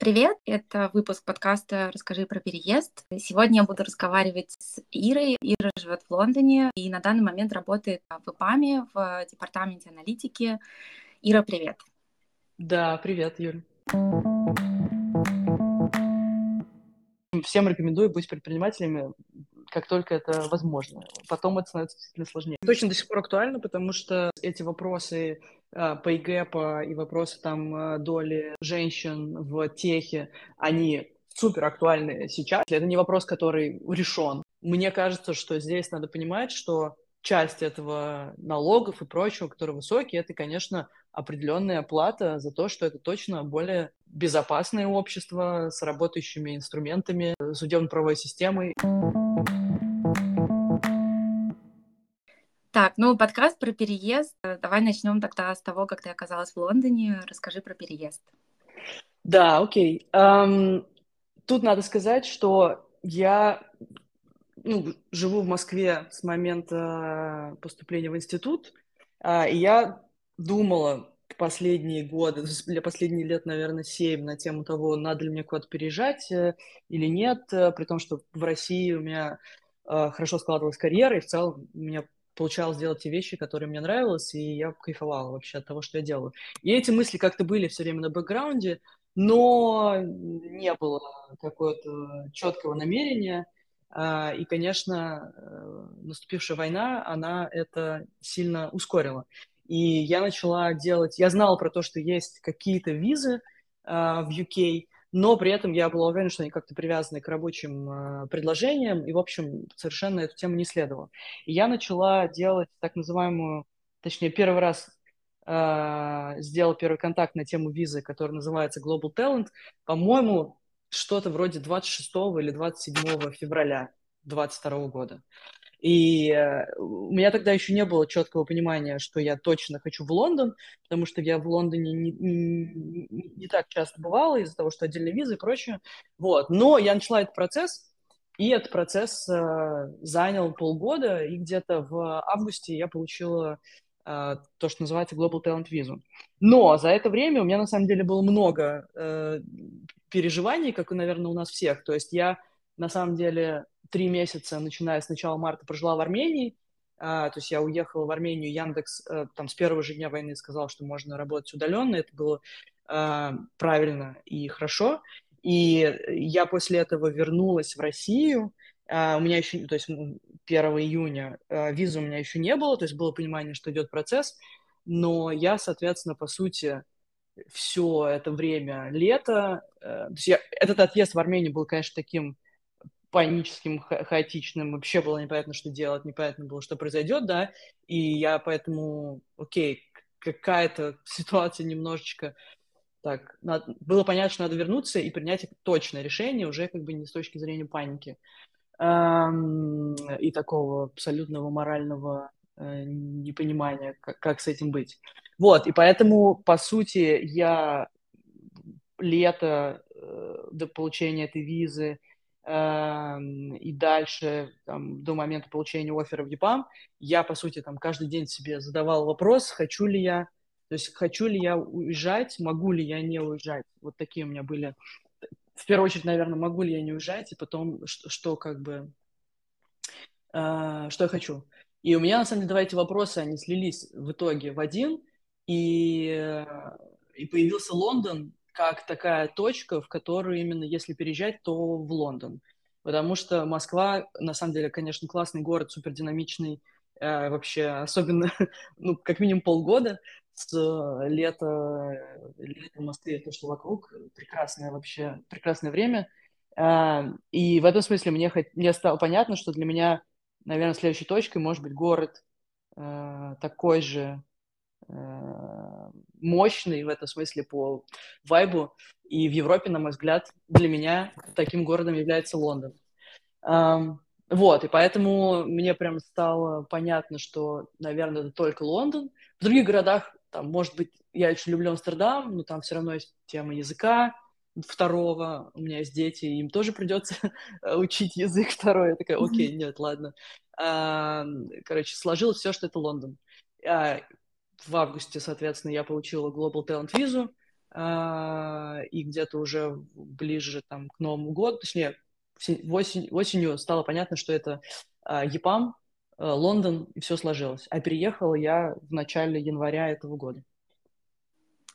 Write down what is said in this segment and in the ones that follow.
Привет, это выпуск подкаста «Расскажи про переезд». Сегодня я буду разговаривать с Ирой. Ира живет в Лондоне и на данный момент работает в ИПАМе в департаменте аналитики. Ира, привет. Да, привет, Юль. Всем рекомендую быть предпринимателями, как только это возможно. Потом это становится действительно сложнее. Точно до сих пор актуально, потому что эти вопросы pay и вопросы там а, доли женщин в техе, они супер актуальны сейчас. Это не вопрос, который решен. Мне кажется, что здесь надо понимать, что часть этого налогов и прочего, которые высокие, это, конечно, определенная плата за то, что это точно более безопасное общество с работающими инструментами, судебно-правовой системой. Так, ну, подкаст про переезд. Давай начнем тогда с того, как ты оказалась в Лондоне. Расскажи про переезд. Да, окей. Um, тут надо сказать, что я ну, живу в Москве с момента поступления в институт, uh, и я думала последние годы, для последних лет, наверное, семь на тему того, надо ли мне куда-то переезжать э, или нет, э, при том, что в России у меня э, хорошо складывалась карьера, и в целом у меня получалось делать те вещи, которые мне нравились, и я кайфовала вообще от того, что я делаю. И эти мысли как-то были все время на бэкграунде, но не было какого-то четкого намерения. А, и, конечно, э, наступившая война, она это сильно ускорила. И я начала делать... Я знала про то, что есть какие-то визы а, в UK, но при этом я была уверена, что они как-то привязаны к рабочим э, предложениям, и, в общем, совершенно эту тему не следовало. И я начала делать так называемую, точнее, первый раз э, сделал первый контакт на тему визы, который называется Global Talent, по-моему, что-то вроде 26 или 27 февраля 2022 года. И э, у меня тогда еще не было четкого понимания, что я точно хочу в Лондон, потому что я в Лондоне не, не, не так часто бывала из-за того, что отдельные визы и прочее. Вот. Но я начала этот процесс, и этот процесс э, занял полгода, и где-то в августе я получила э, то, что называется Global Talent визу. Но за это время у меня на самом деле было много э, переживаний, как, наверное, у нас всех. То есть я на самом деле три месяца, начиная с начала марта, прожила в Армении. А, то есть я уехала в Армению, Яндекс а, там с первого же дня войны сказал, что можно работать удаленно. Это было а, правильно и хорошо. И я после этого вернулась в Россию. А, у меня еще, то есть 1 июня а, визы у меня еще не было, то есть было понимание, что идет процесс. Но я, соответственно, по сути, все это время лето, э, то есть я, этот отъезд в Армению был, конечно, таким паническим, ха хаотичным, вообще было непонятно, что делать, непонятно было, что произойдет, да, и я поэтому, окей, какая-то ситуация немножечко так, надо, было понятно, что надо вернуться и принять точное решение уже как бы не с точки зрения паники. Эм, и такого абсолютного морального э, непонимания, как, как с этим быть. Вот, и поэтому, по сути, я лето э, до получения этой визы и дальше, там, до момента получения оффера в ЕПАМ, я, по сути, там, каждый день себе задавал вопрос, хочу ли я, то есть, хочу ли я уезжать, могу ли я не уезжать. Вот такие у меня были, в первую очередь, наверное, могу ли я не уезжать, и потом, что, что как бы, э, что я хочу. И у меня, на самом деле, два эти вопроса, они слились в итоге в один, и, э, и появился Лондон, как такая точка, в которую именно если переезжать, то в Лондон. Потому что Москва, на самом деле, конечно, классный город, супер динамичный, э, вообще, особенно, ну, как минимум полгода с э, лета, лета в Москве, то, что вокруг, прекрасное вообще, прекрасное время. Э, и в этом смысле мне, мне стало понятно, что для меня, наверное, следующей точкой может быть город э, такой же, Э, мощный в этом смысле по вайбу. И в Европе, на мой взгляд, для меня таким городом является Лондон. Вот, и поэтому мне прям стало понятно, что, наверное, это только Лондон. В других городах, там, может быть, я очень люблю Амстердам, но там все равно есть тема языка второго. У меня есть дети, им тоже придется учить язык второй. Я такая, окей, нет, ладно. Короче, сложилось все, что это Лондон. А, в августе, соответственно, я получила Global Talent визу, э, и где-то уже ближе там к Новому году, точнее, осень, осенью стало понятно, что это э, ЕПАМ, э, Лондон, и все сложилось. А переехала я в начале января этого года.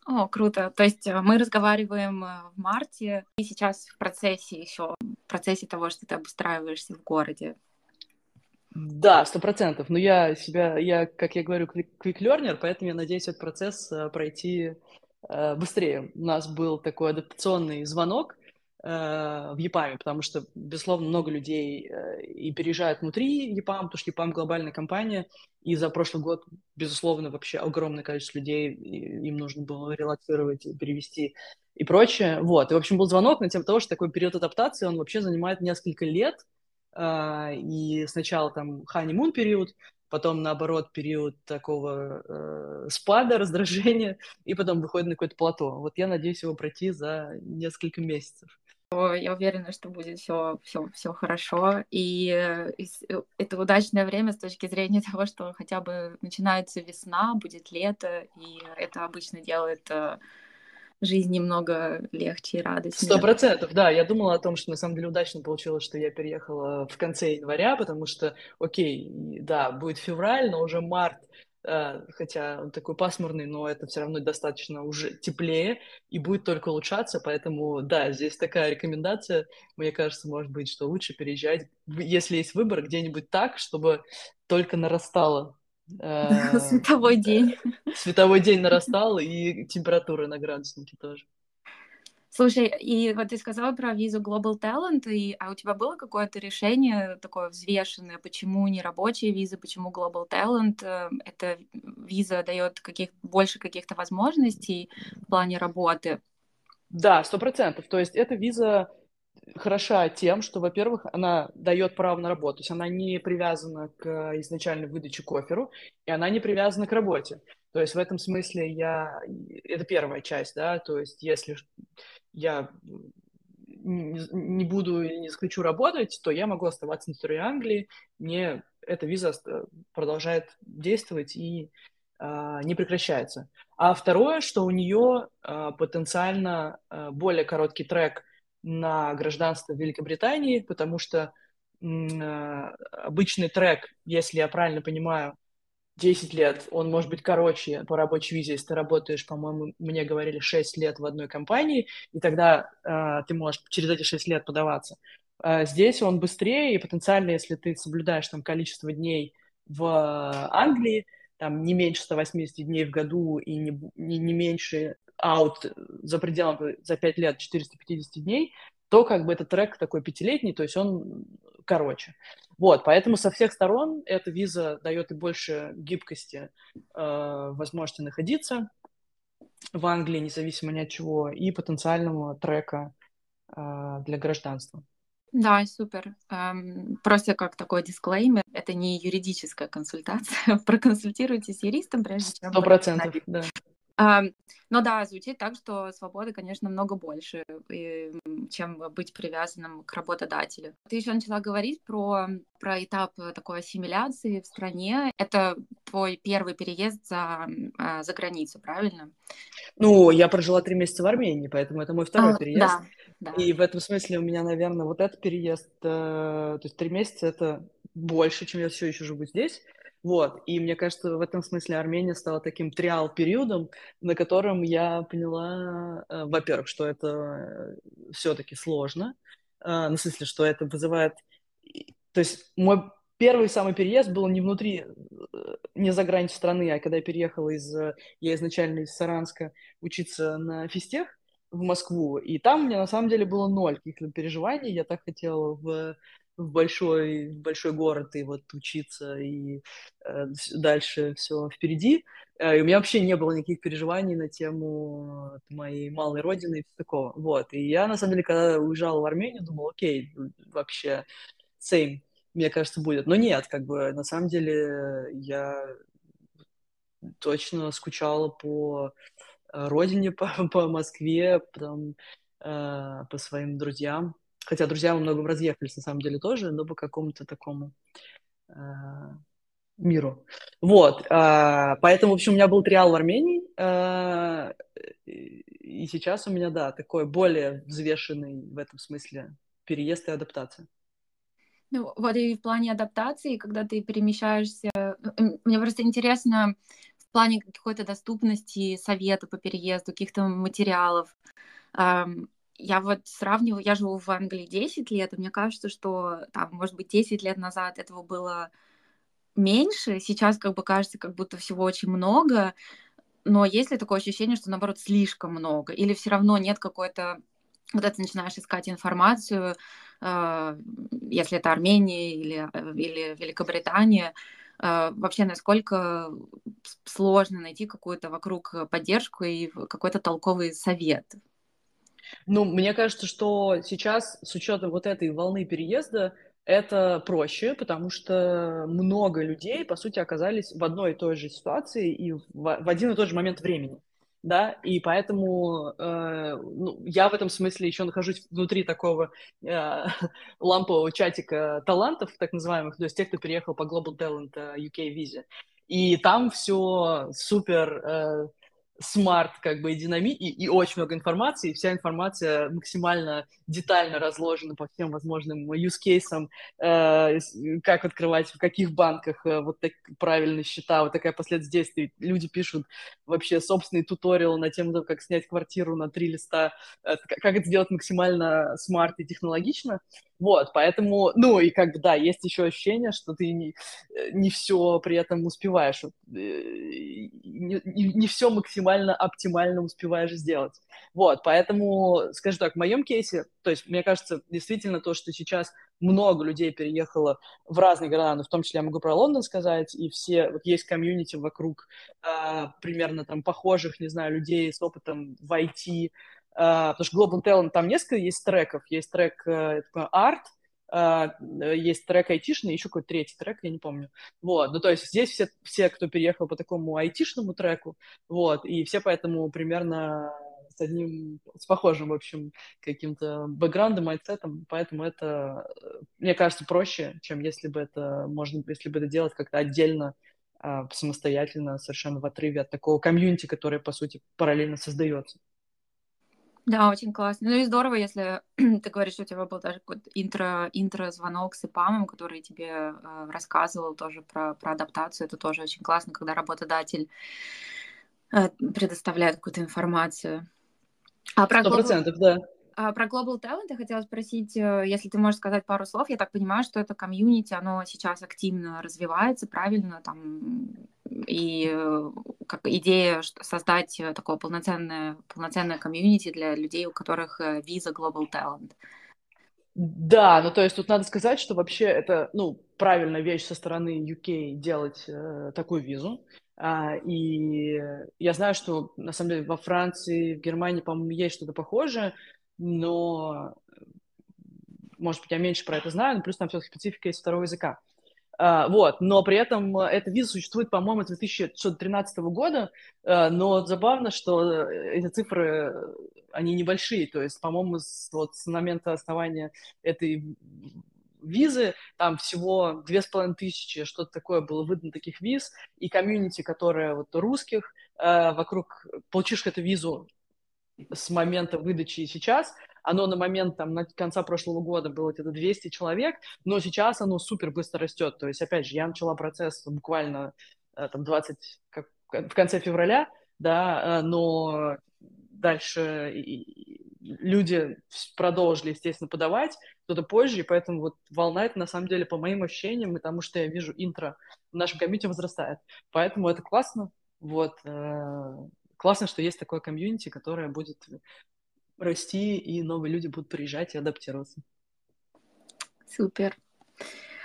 О, круто. То есть э, мы разговариваем э, в марте, и сейчас в процессе еще, в процессе того, что ты обустраиваешься в городе. Да, сто процентов. Но я себя, я, как я говорю, learner, поэтому я надеюсь этот процесс э, пройти быстрее. У нас был такой адаптационный звонок, Э, в ЕПАМе, потому что, безусловно, много людей э, и переезжают внутри ЕПАМ, потому что ЕПАМ глобальная компания, и за прошлый год, безусловно, вообще огромное количество людей, им нужно было релацировать, перевести и прочее. Вот, и, в общем, был звонок на тему того, что такой период адаптации, он вообще занимает несколько лет, э, и сначала там ханимун период, потом, наоборот, период такого э, спада, раздражения, и потом выходит на какое-то плато. Вот я надеюсь его пройти за несколько месяцев я уверена, что будет все, все, все хорошо. И э, это удачное время с точки зрения того, что хотя бы начинается весна, будет лето, и это обычно делает э, жизнь немного легче и радостнее. Сто процентов, да. Я думала о том, что на самом деле удачно получилось, что я переехала в конце января, потому что, окей, да, будет февраль, но уже март Э, хотя он такой пасмурный, но это все равно достаточно уже теплее и будет только улучшаться, поэтому, да, здесь такая рекомендация, мне кажется, может быть, что лучше переезжать, если есть выбор, где-нибудь так, чтобы только нарастало э, Световой день. Световой день нарастал, и температура на градуснике тоже. Слушай, и вот ты сказала про визу Global Talent, и, а у тебя было какое-то решение такое взвешенное, почему не рабочая виза, почему Global Talent? Э, эта виза дает каких, больше каких-то возможностей в плане работы? Да, сто процентов. То есть эта виза хороша тем, что, во-первых, она дает право на работу, то есть она не привязана к изначальной выдаче к оферу, и она не привязана к работе. То есть в этом смысле я... Это первая часть, да, то есть если я не буду и не захочу работать, то я могу оставаться на территории Англии, мне эта виза продолжает действовать и а, не прекращается. А второе, что у нее а, потенциально а, более короткий трек на гражданство Великобритании, потому что а, обычный трек, если я правильно понимаю, 10 лет, он может быть короче по рабочей визе, если ты работаешь, по-моему, мне говорили 6 лет в одной компании, и тогда э, ты можешь через эти 6 лет подаваться. Э, здесь он быстрее, и потенциально, если ты соблюдаешь там количество дней в Англии, там не меньше 180 дней в году и не, не, не меньше аут за пределами за 5 лет 450 дней, то как бы этот трек такой пятилетний, то есть он короче. Вот, поэтому со всех сторон эта виза дает и больше гибкости, э, возможности находиться в Англии, независимо ни от чего, и потенциального трека э, для гражданства. Да, супер. Эм, просто как такой дисклеймер, это не юридическая консультация. Проконсультируйтесь с юристом, прежде чем... Сто процентов, да. Но да, звучит так, что свободы, конечно, много больше, чем быть привязанным к работодателю. Ты еще начала говорить про, про этап такой ассимиляции в стране. Это твой первый переезд за, а, за границу, правильно? Ну, я прожила три месяца в Армении, поэтому это мой второй а, переезд. Да, да. И в этом смысле у меня, наверное, вот этот переезд, э, то есть три месяца это больше, чем я все еще живу здесь. Вот, и мне кажется, в этом смысле Армения стала таким триал-периодом, на котором я поняла, э, во-первых, что это э, все-таки сложно, э, ну, в смысле, что это вызывает... То есть мой первый самый переезд был не внутри, не за грань страны, а когда я переехала из... Я изначально из Саранска учиться на физтех в Москву, и там у меня на самом деле было ноль каких-то переживаний, я так хотела в в большой, в большой город и вот учиться, и э, дальше все впереди. Э, и у меня вообще не было никаких переживаний на тему моей малой родины и такого. Вот. И я, на самом деле, когда уезжала в Армению, думал, окей, вообще same, мне кажется, будет. Но нет, как бы, на самом деле, я точно скучала по э, родине, по, по Москве, потом, э, по своим друзьям. Хотя друзья во многом разъехались, на самом деле, тоже, но по какому-то такому э, миру. Вот. Э, поэтому, в общем, у меня был триал в Армении. Э, и сейчас у меня, да, такой более взвешенный в этом смысле переезд и адаптация. Ну, вот и в плане адаптации, когда ты перемещаешься, мне просто интересно в плане какой-то доступности совета по переезду, каких-то материалов. Я вот сравниваю, я живу в Англии 10 лет, и мне кажется, что там, может быть, 10 лет назад этого было меньше, сейчас как бы кажется, как будто всего очень много, но есть ли такое ощущение, что наоборот слишком много, или все равно нет какой-то когда ты начинаешь искать информацию, э, если это Армения или, э, или Великобритания, э, вообще насколько сложно найти какую-то вокруг поддержку и какой-то толковый совет? Ну, мне кажется, что сейчас с учетом вот этой волны переезда это проще, потому что много людей, по сути, оказались в одной и той же ситуации и в, в один и тот же момент времени да, и поэтому э, ну, я в этом смысле еще нахожусь внутри такого э, лампового чатика талантов, так называемых, то есть тех, кто переехал по Global Talent э, UK визе. И там все супер э, смарт, как бы, и динами, и, и очень много информации, и вся информация максимально детально разложена по всем возможным use cases, э, как открывать, в каких банках э, вот так правильные счета, вот такая действий. Люди пишут вообще собственный туториал на тему, как снять квартиру на три листа, э, как это сделать максимально смарт и технологично. Вот, поэтому, ну и как бы, да, есть еще ощущение, что ты не, э, не все при этом успеваешь, э, не, не все максимально оптимально успеваешь сделать. Вот, поэтому, скажу так, в моем кейсе, то есть, мне кажется, действительно то, что сейчас много людей переехало в разные города, но в том числе я могу про Лондон сказать, и все, вот есть комьюнити вокруг э, примерно там похожих, не знаю, людей с опытом в IT, потому что Global Talent там несколько есть треков. Есть трек uh, Art, uh, есть трек айтишный, еще какой-то третий трек, я не помню. Вот, ну то есть здесь все, все, кто переехал по такому айтишному треку, вот, и все поэтому примерно с одним, с похожим, в общем, каким-то бэкграундом, майндсетом, поэтому это, мне кажется, проще, чем если бы это можно, если бы это делать как-то отдельно, самостоятельно, совершенно в отрыве от такого комьюнити, которое, по сути, параллельно создается. Да, очень классно. Ну и здорово, если ты говоришь, что у тебя был даже какой-то intro, intro-звонок с EPAM ом, который тебе э, рассказывал тоже про, про адаптацию. Это тоже очень классно, когда работодатель э, предоставляет какую-то информацию. А про процентов, да. А про Global Talent я хотела спросить, э, если ты можешь сказать пару слов. Я так понимаю, что это комьюнити, оно сейчас активно развивается, правильно, там, и э, как идея создать э, такое полноценное, полноценное комьюнити для людей, у которых виза Global Talent. Да, ну то есть тут надо сказать, что вообще это, ну, правильная вещь со стороны UK делать э, такую визу. А, и я знаю, что на самом деле во Франции, в Германии, по-моему, есть что-то похожее но, может быть, я меньше про это знаю, но плюс там все-таки специфика есть второго языка. Uh, вот, но при этом эта виза существует, по-моему, с 2013 года, uh, но забавно, что эти цифры, они небольшие, то есть, по-моему, с, вот с момента основания этой визы, там всего две с половиной тысячи, что-то такое было выдано таких виз, и комьюнити, которое вот русских uh, вокруг, получивших эту визу с момента выдачи и сейчас, оно на момент там, на конца прошлого года было где-то 200 человек, но сейчас оно супер быстро растет. То есть, опять же, я начала процесс буквально э, там 20, как, в конце февраля, да, э, но дальше люди продолжили, естественно, подавать, кто-то позже, и поэтому вот волна это на самом деле, по моим ощущениям, и тому, что я вижу интро в нашем комьюнити возрастает. Поэтому это классно, вот, э, классно, что есть такое комьюнити, которое будет расти, и новые люди будут приезжать и адаптироваться. Супер.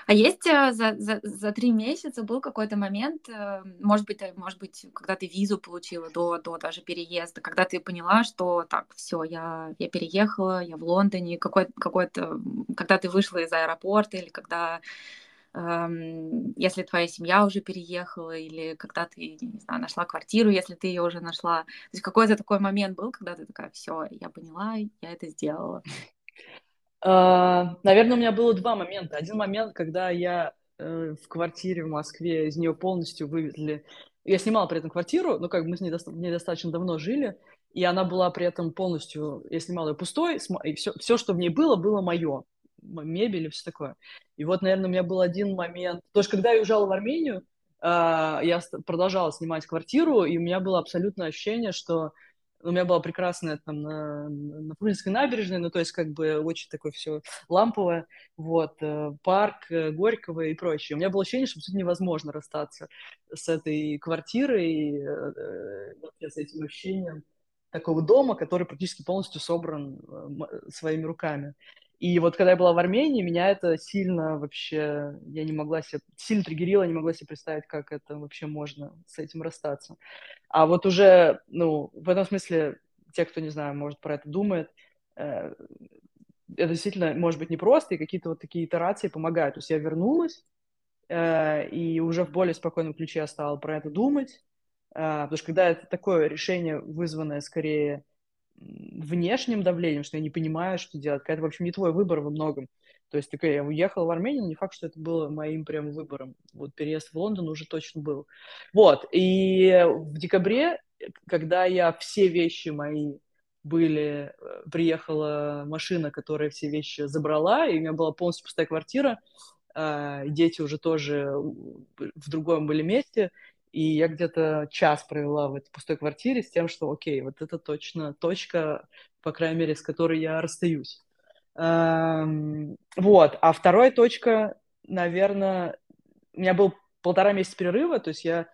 А есть э, за, за, за три месяца был какой-то момент, э, может быть, э, может быть, когда ты визу получила до, до даже переезда, когда ты поняла, что так, все, я, я переехала, я в Лондоне, какой, какой-то, когда ты вышла из аэропорта или когда если твоя семья уже переехала, или когда ты, не знаю, нашла квартиру, если ты ее уже нашла. То есть какой-то такой момент был, когда ты такая, все, я поняла, я это сделала. Uh, наверное, у меня было два момента. Один момент, когда я э, в квартире в Москве, из нее полностью вывезли. Я снимала при этом квартиру, но как бы мы с ней, ней достаточно давно жили, и она была при этом полностью, я снимала ее пустой, и все, все, что в ней было, было мое. Мебель и все такое. И вот, наверное, у меня был один момент. Потому что когда я уезжала в Армению, а, я продолжала снимать квартиру, и у меня было абсолютное ощущение, что у меня была прекрасная там на, на Фрунзенской набережной, ну, то есть как бы очень такое все ламповое, вот, э, парк э, Горького и прочее. У меня было ощущение, что абсолютно невозможно расстаться с этой квартирой, э, с этим ощущением такого дома, который практически полностью собран своими руками. И вот когда я была в Армении, меня это сильно вообще, я не могла себе, сильно триггерило, не могла себе представить, как это вообще можно с этим расстаться. А вот уже, ну, в этом смысле, те, кто, не знаю, может, про это думает, э, это действительно может быть непросто, и какие-то вот такие итерации помогают. То есть я вернулась, э, и уже в более спокойном ключе я стала про это думать, э, потому что когда это такое решение, вызванное скорее внешним давлением, что я не понимаю, что делать. Это, в общем, не твой выбор во многом. То есть, такой, я уехал в Армению, не факт, что это было моим прям выбором. Вот переезд в Лондон уже точно был. Вот, и в декабре, когда я все вещи мои были, э, приехала машина, которая все вещи забрала, и у меня была полностью пустая квартира, а, дети уже тоже в другом были месте, и я где-то час провела в этой пустой квартире с тем, что, окей, вот это точно точка, по крайней мере, с которой я расстаюсь. Эм, вот. А вторая точка, наверное, у меня был полтора месяца перерыва, то есть я...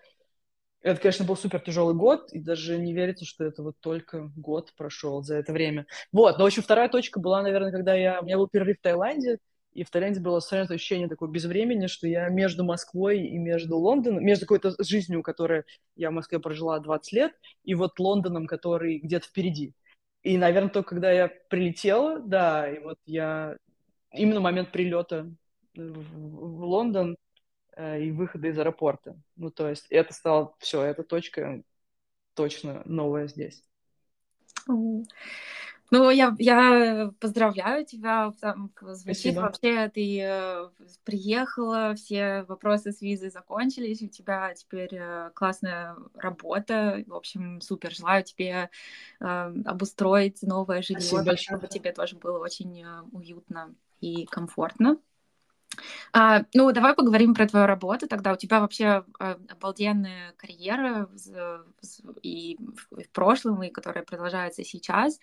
Это, конечно, был супер тяжелый год, и даже не верится, что это вот только год прошел за это время. Вот, но, в общем, вторая точка была, наверное, когда я... У меня был перерыв в Таиланде, и в Таиланде было совершенно ощущение такое безвремени, что я между Москвой и между Лондоном, между какой-то жизнью, которая я в Москве прожила 20 лет, и вот Лондоном, который где-то впереди. И, наверное, только когда я прилетела, да, и вот я... Именно момент прилета в, в Лондон э, и выхода из аэропорта. Ну, то есть это стало... Все, эта точка точно новая здесь. Ну, я, я поздравляю тебя. Там звучит Спасибо. вообще, ты э, приехала, все вопросы с визой закончились, у тебя теперь э, классная работа. В общем, супер. Желаю тебе э, обустроить новое жилье, так, чтобы тебе тоже было очень э, уютно и комфортно. А, ну, давай поговорим про твою работу. Тогда у тебя вообще а, обалденная карьера и в прошлом, и которая продолжается сейчас.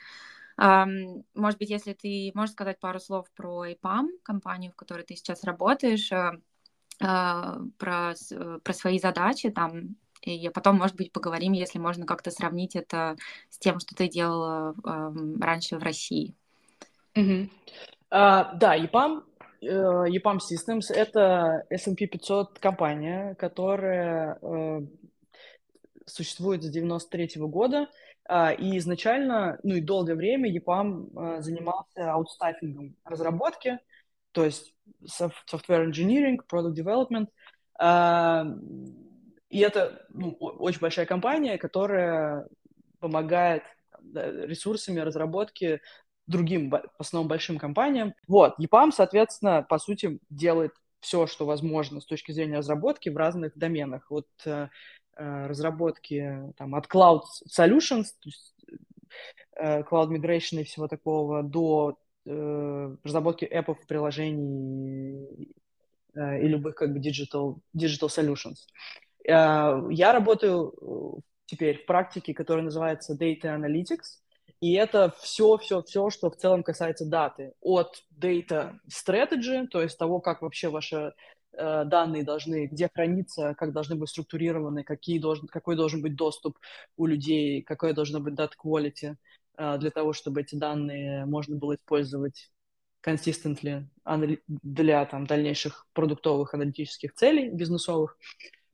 Может быть, если ты можешь сказать пару слов про IPAM, компанию, в которой ты сейчас работаешь, э, а, про, э, про свои задачи там, и потом, может быть, поговорим, если можно как-то сравнить это с тем, что ты делала раньше в России. Mm-hmm. Uh, да, EPAM, EPAM Systems — это S&P 500 компания, которая uh, существует с 93 -го года, и изначально, ну и долгое время EPAM а, занимался аутстаффингом разработки, то есть software engineering, product development. А, и это ну, очень большая компания, которая помогает ресурсами разработки другим, в основном, большим компаниям. Вот, EPAM, соответственно, по сути, делает все, что возможно с точки зрения разработки в разных доменах. Вот Э, разработки там, от Cloud Solutions, то есть, э, Cloud Migration и всего такого, до э, разработки appов, приложений э, и любых как бы digital, digital solutions. Э, я работаю теперь в практике, которая называется Data Analytics, и это все-все-все, что в целом касается даты. От data strategy, то есть того, как вообще ваша Э, данные должны, где храниться, как должны быть структурированы, какие должен, какой должен быть доступ у людей, какое должно быть data quality э, для того, чтобы эти данные можно было использовать consistently для там, дальнейших продуктовых аналитических целей бизнесовых,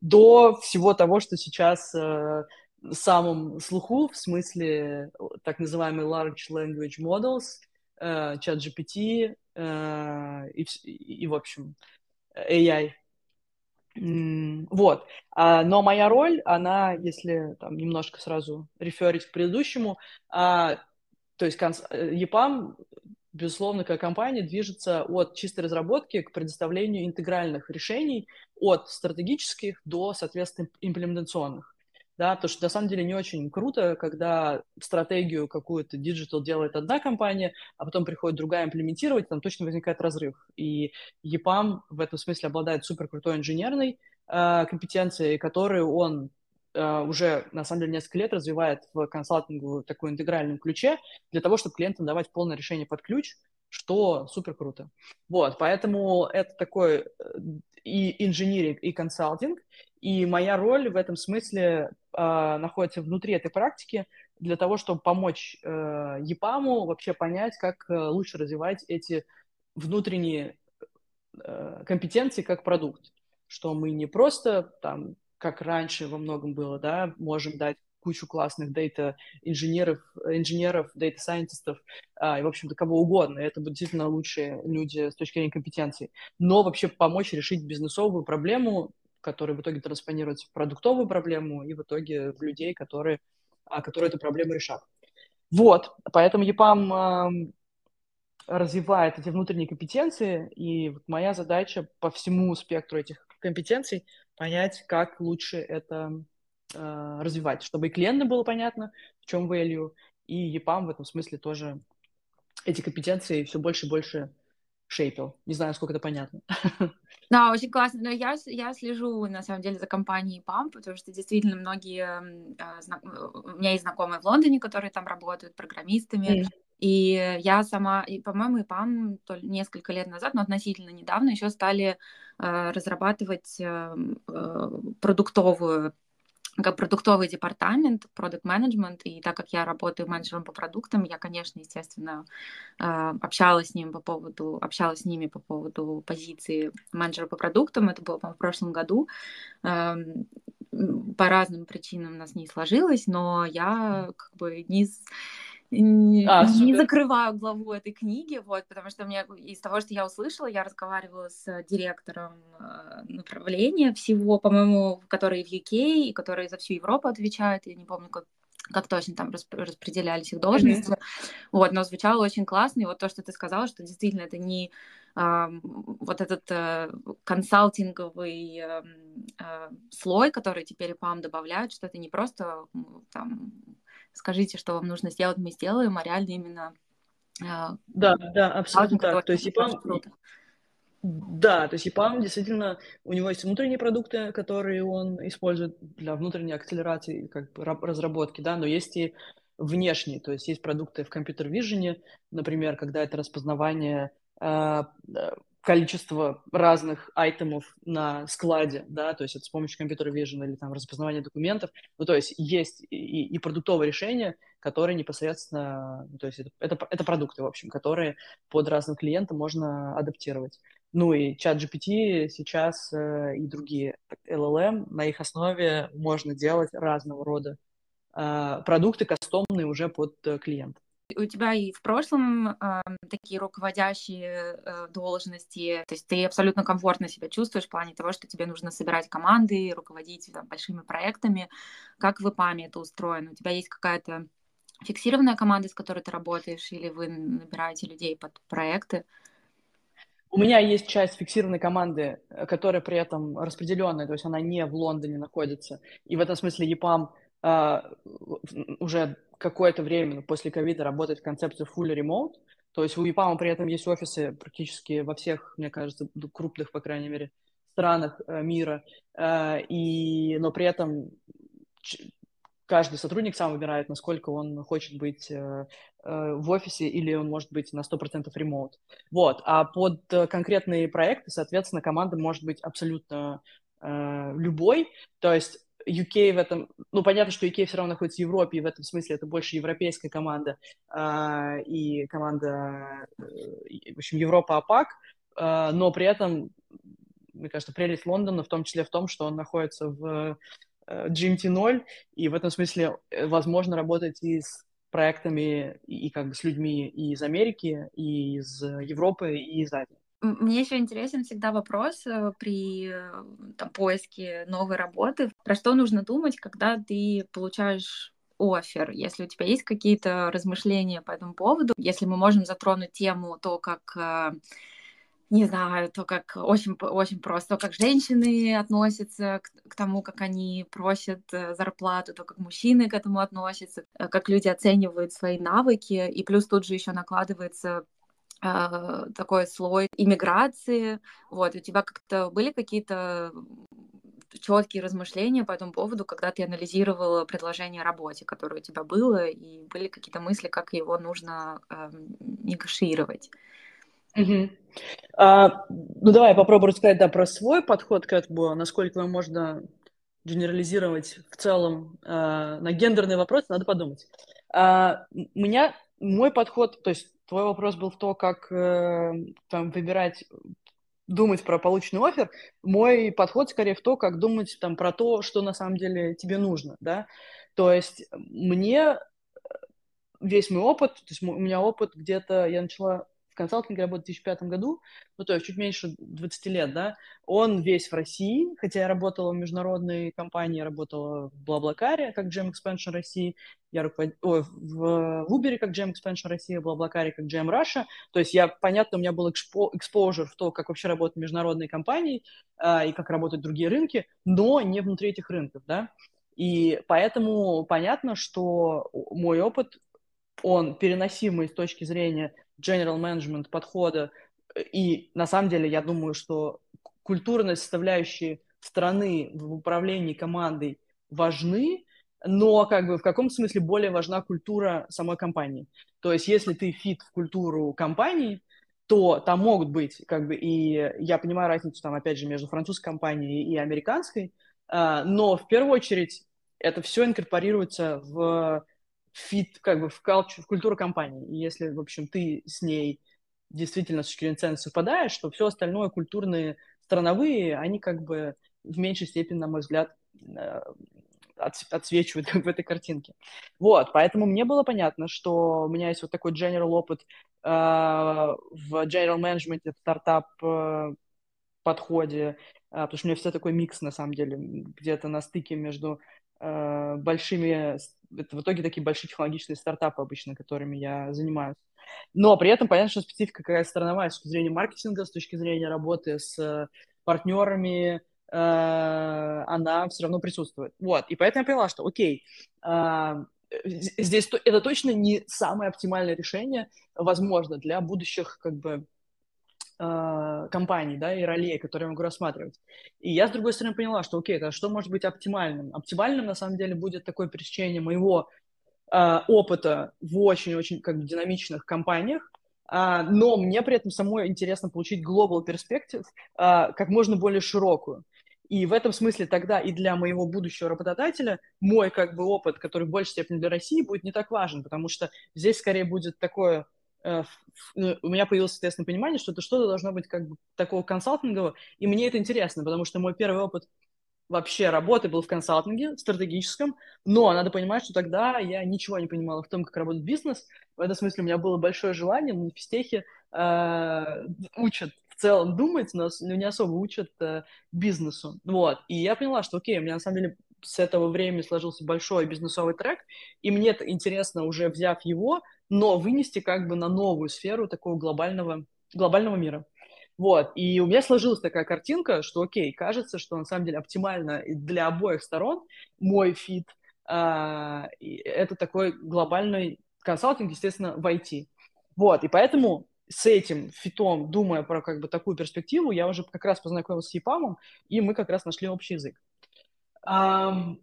до всего того, что сейчас э, самом слуху, в смысле так называемый large language models, э, чат GPT э, и, и, в общем, AI. Вот. А, но моя роль, она, если там немножко сразу реферить к предыдущему, а, то есть EPAM, безусловно, как компания движется от чистой разработки к предоставлению интегральных решений от стратегических до, соответственно, имплементационных. Да, потому что на самом деле не очень круто, когда стратегию какую-то digital делает одна компания, а потом приходит другая имплементировать, там точно возникает разрыв. И EPAM в этом смысле обладает супер крутой инженерной э, компетенцией, которую он э, уже, на самом деле, несколько лет развивает в консалтингу такой интегральном ключе для того, чтобы клиентам давать полное решение под ключ, что супер круто. Вот, поэтому это такой э, и инжиниринг, и консалтинг, и моя роль в этом смысле э, находится внутри этой практики для того, чтобы помочь э, ЕПАМу вообще понять, как э, лучше развивать эти внутренние э, компетенции как продукт, что мы не просто там, как раньше во многом было, да, можем дать кучу классных дейта инженеров, инженеров, дейта сайентистов а, и, в общем-то, кого угодно. Это будут действительно лучшие люди с точки зрения компетенций. Но вообще помочь решить бизнесовую проблему, которая в итоге транспонируется в продуктовую проблему и в итоге в людей, которые, а, которые эту проблему решат. Вот, поэтому EPAM э, развивает эти внутренние компетенции, и вот моя задача по всему спектру этих компетенций понять, как лучше это э, развивать, чтобы и клиентам было понятно, в чем value, и EPAM в этом смысле тоже эти компетенции все больше и больше шейпил. Не знаю, сколько это понятно. Да, очень классно. Но я, я слежу, на самом деле, за компанией PAM, потому что действительно многие... Э, зна... У меня есть знакомые в Лондоне, которые там работают программистами. Mm. И я сама, и, по-моему, и ПАМ несколько лет назад, но относительно недавно еще стали э, разрабатывать э, э, продуктовую как продуктовый департамент, продукт менеджмент, и так как я работаю менеджером по продуктам, я, конечно, естественно, а, общалась с ним по поводу, общалась с ними по поводу позиции менеджера по продуктам, это было, в прошлом году, по разным причинам у нас не сложилось, но я как бы не не, а, не закрываю главу этой книги, вот, потому что мне из того, что я услышала, я разговаривала с директором э, направления всего, по-моему, который в UK и который за всю Европу отвечает, я не помню, как как точно там распределялись их должности. Mm-hmm. Вот, но звучало очень классно. И вот то, что ты сказала, что действительно это не э, вот этот э, консалтинговый э, э, слой, который теперь ПАМ добавляют, что это не просто там скажите, что вам нужно сделать, мы сделаем, а реально именно... А, да, да, абсолютно так. То есть EPAM, да, то есть EPAM действительно, у него есть внутренние продукты, которые он использует для внутренней акселерации, как бы разработки, да, но есть и внешние, то есть есть продукты в компьютер-вижене, например, когда это распознавание э, количество разных айтемов на складе, да, то есть это с помощью компьютера vision или там распознавания документов. Ну, то есть есть и, и продуктовое решение, которое непосредственно, ну, то есть это, это, это продукты, в общем, которые под разным клиентам можно адаптировать. Ну и чат GPT сейчас э, и другие LLM, на их основе можно делать разного рода э, продукты кастомные уже под э, клиента у тебя и в прошлом э, такие руководящие э, должности, то есть ты абсолютно комфортно себя чувствуешь в плане того, что тебе нужно собирать команды, руководить там, большими проектами. Как в ИПАМе это устроено? У тебя есть какая-то фиксированная команда, с которой ты работаешь, или вы набираете людей под проекты? У меня есть часть фиксированной команды, э, которая при этом распределенная, то есть она не в Лондоне находится. И в этом смысле ЕПАМ э, уже какое-то время после ковида работать в концепции fully remote, то есть у EPAM при этом есть офисы практически во всех, мне кажется, крупных, по крайней мере, странах э, мира, э, и, но при этом каждый сотрудник сам выбирает, насколько он хочет быть э, в офисе или он может быть на 100% ремоут. Вот. А под конкретные проекты, соответственно, команда может быть абсолютно любой. То есть UK в этом, ну, понятно, что UK все равно находится в Европе, и в этом смысле это больше европейская команда, э, и команда, э, в общем, Европа АПАК, э, но при этом, мне кажется, прелесть Лондона в том числе в том, что он находится в э, GMT 0, и в этом смысле э, возможно работать и с проектами, и, и как бы с людьми и из Америки, и из Европы, и из Азии. Мне еще интересен всегда вопрос э, при э, там, поиске новой работы, про что нужно думать, когда ты получаешь офер, если у тебя есть какие-то размышления по этому поводу, если мы можем затронуть тему то, как э, не знаю, то как очень, очень просто, то как женщины относятся к, к тому, как они просят зарплату, то как мужчины к этому относятся, как люди оценивают свои навыки, и плюс тут же еще накладывается такой слой иммиграции. Вот, у тебя как-то были какие-то четкие размышления по этому поводу, когда ты анализировала предложение о работе, которое у тебя было, и были какие-то мысли, как его нужно э, негашировать? Угу. А, ну, давай я попробую рассказать да, про свой подход к этому, насколько его можно генерализировать в целом а, на гендерные вопросы, надо подумать. А, у меня мой подход, то есть твой вопрос был в то, как э, там выбирать думать про полученный офер, мой подход скорее в то, как думать там про то, что на самом деле тебе нужно, да. То есть мне весь мой опыт, то есть у меня опыт где-то, я начала консалтинге работаю в 2005 году, ну, то есть чуть меньше 20 лет, да, он весь в России, хотя я работала в международной компании, работала в Блаблакаре, как GM Expansion России, я руковод... Ой, в Uber как GM Expansion России, в Блаблакаре как GM Russia, то есть я, понятно, у меня был экспо... exposure в то, как вообще работают международные компании э, и как работают другие рынки, но не внутри этих рынков, да, и поэтому понятно, что мой опыт он переносимый с точки зрения general management подхода. И на самом деле я думаю, что культурные составляющие страны в управлении командой важны, но как бы в каком смысле более важна культура самой компании. То есть если ты фит в культуру компании, то там могут быть как бы и я понимаю разницу там опять же между французской компанией и американской, а, но в первую очередь это все инкорпорируется в фит как бы в, culture, в культуру компании. И если, в общем, ты с ней действительно с точки зрения ценностей совпадаешь, то все остальное, культурные, страновые, они как бы в меньшей степени, на мой взгляд, э, отсвечивают как в этой картинке. Вот, поэтому мне было понятно, что у меня есть вот такой general опыт э, в general management, стартап э, подходе, э, потому что у меня все такой микс, на самом деле, где-то на стыке между э, большими это в итоге такие большие технологичные стартапы обычно, которыми я занимаюсь. Но при этом понятно, что специфика какая страновая с точки зрения маркетинга, с точки зрения работы с партнерами, э, она все равно присутствует. Вот, и поэтому я поняла, что окей, э, здесь это точно не самое оптимальное решение, возможно, для будущих как бы э, компаний, да, и ролей, которые я могу рассматривать. И я, с другой стороны, поняла, что, окей, это что может быть оптимальным? Оптимальным, на самом деле, будет такое пересечение моего э, опыта в очень-очень как бы динамичных компаниях, э, но мне при этом самой интересно получить global perspective, э, как можно более широкую. И в этом смысле тогда и для моего будущего работодателя мой как бы опыт, который в большей степени для России, будет не так важен, потому что здесь скорее будет такое у меня появилось, соответственно, понимание, что это что-то должно быть как бы такого консалтингового, и мне это интересно, потому что мой первый опыт вообще работы был в консалтинге стратегическом, но надо понимать, что тогда я ничего не понимала в том, как работает бизнес. В этом смысле у меня было большое желание, на физтехе э, учат в целом думать, но не особо учат э, бизнесу. Вот. И я поняла, что окей, у меня на самом деле с этого времени сложился большой бизнесовый трек, и мне интересно, уже взяв его, но вынести как бы на новую сферу такого глобального, глобального мира. Вот, и у меня сложилась такая картинка, что, окей, кажется, что на самом деле оптимально для обоих сторон мой fit э, это такой глобальный консалтинг, естественно, в IT. Вот, и поэтому с этим фитом, думая про как бы такую перспективу, я уже как раз познакомился с ЕПАМом, и мы как раз нашли общий язык. Um,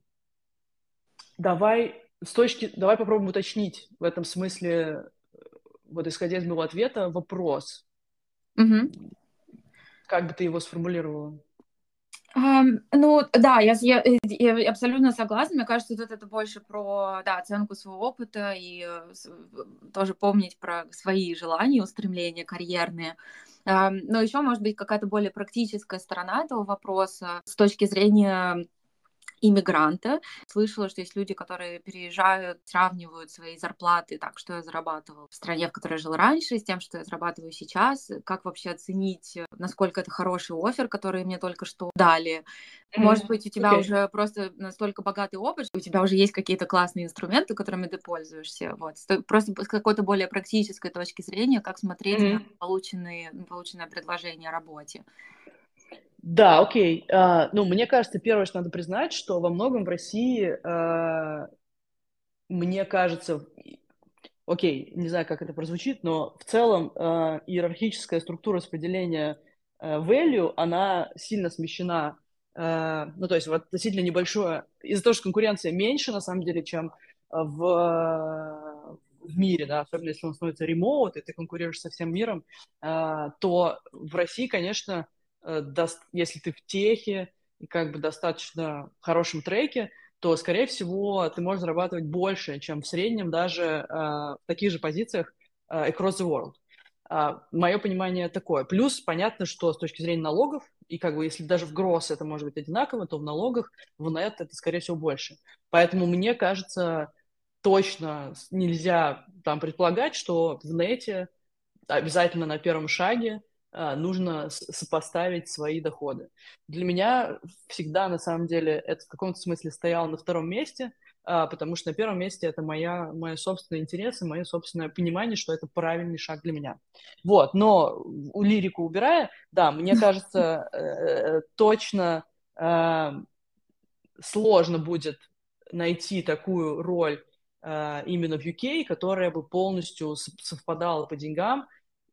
давай с точки, давай попробуем уточнить в этом смысле, вот исходя из моего ответа, вопрос. Угу. Как бы ты его сформулировала? Um, ну, да, я, я, я абсолютно согласна. Мне кажется, тут это больше про да, оценку своего опыта и э, тоже помнить про свои желания, устремления карьерные. Um, но еще, может быть, какая-то более практическая сторона этого вопроса с точки зрения иммигранта. Слышала, что есть люди, которые переезжают, сравнивают свои зарплаты, так, что я зарабатывала в стране, в которой я жила раньше, с тем, что я зарабатываю сейчас. Как вообще оценить, насколько это хороший офер, который мне только что дали. Может быть, у тебя okay. уже просто настолько богатый опыт, что у тебя уже есть какие-то классные инструменты, которыми ты пользуешься. Вот. Просто с какой-то более практической точки зрения, как смотреть mm-hmm. на полученные, полученное предложение о работе. Да, окей. А, ну, мне кажется, первое, что надо признать, что во многом в России, а, мне кажется, окей, не знаю, как это прозвучит, но в целом а, иерархическая структура распределения а, value, она сильно смещена, а, ну, то есть вот относительно небольшое, из-за того, что конкуренция меньше, на самом деле, чем в, в мире, да, особенно если он становится ремоут, и ты конкурируешь со всем миром, а, то в России, конечно, если ты в техе и как бы достаточно хорошем треке, то, скорее всего, ты можешь зарабатывать больше, чем в среднем даже э, в таких же позициях э, across the world. Uh, мое понимание такое. Плюс понятно, что с точки зрения налогов, и как бы если даже в гросс это может быть одинаково, то в налогах в нет это, скорее всего, больше. Поэтому мне кажется, точно нельзя там предполагать, что в нете обязательно на первом шаге а, нужно сопоставить свои доходы. Для меня всегда, на самом деле, это в каком-то смысле стояло на втором месте, а, потому что на первом месте это моя, мои собственные интересы, мое собственное понимание, что это правильный шаг для меня. Вот, но у лирику убирая, да, мне кажется, э, э, точно а, сложно будет найти такую роль именно в UK, которая бы полностью совпадала по деньгам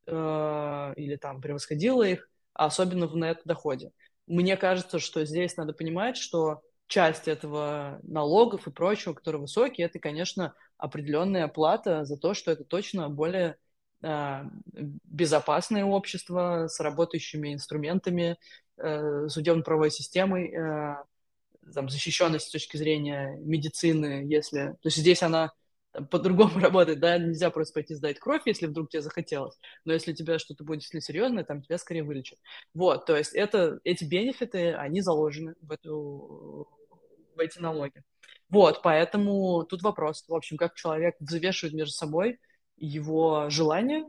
э, или там превосходила их, особенно в нет-доходе. Мне кажется, что здесь надо понимать, что часть этого налогов и прочего, которые высокие, это, конечно, определенная плата за то, что это точно более э, безопасное общество с работающими инструментами, э, судебно-правовой системой, там, защищенность с точки зрения медицины, если... То есть здесь она по-другому работает, да, нельзя просто пойти сдать кровь, если вдруг тебе захотелось, но если у тебя что-то будет действительно серьезное, там тебя скорее вылечат. Вот, то есть это, эти бенефиты, они заложены в, эту, в эти налоги. Вот, поэтому тут вопрос, в общем, как человек взвешивает между собой его желание,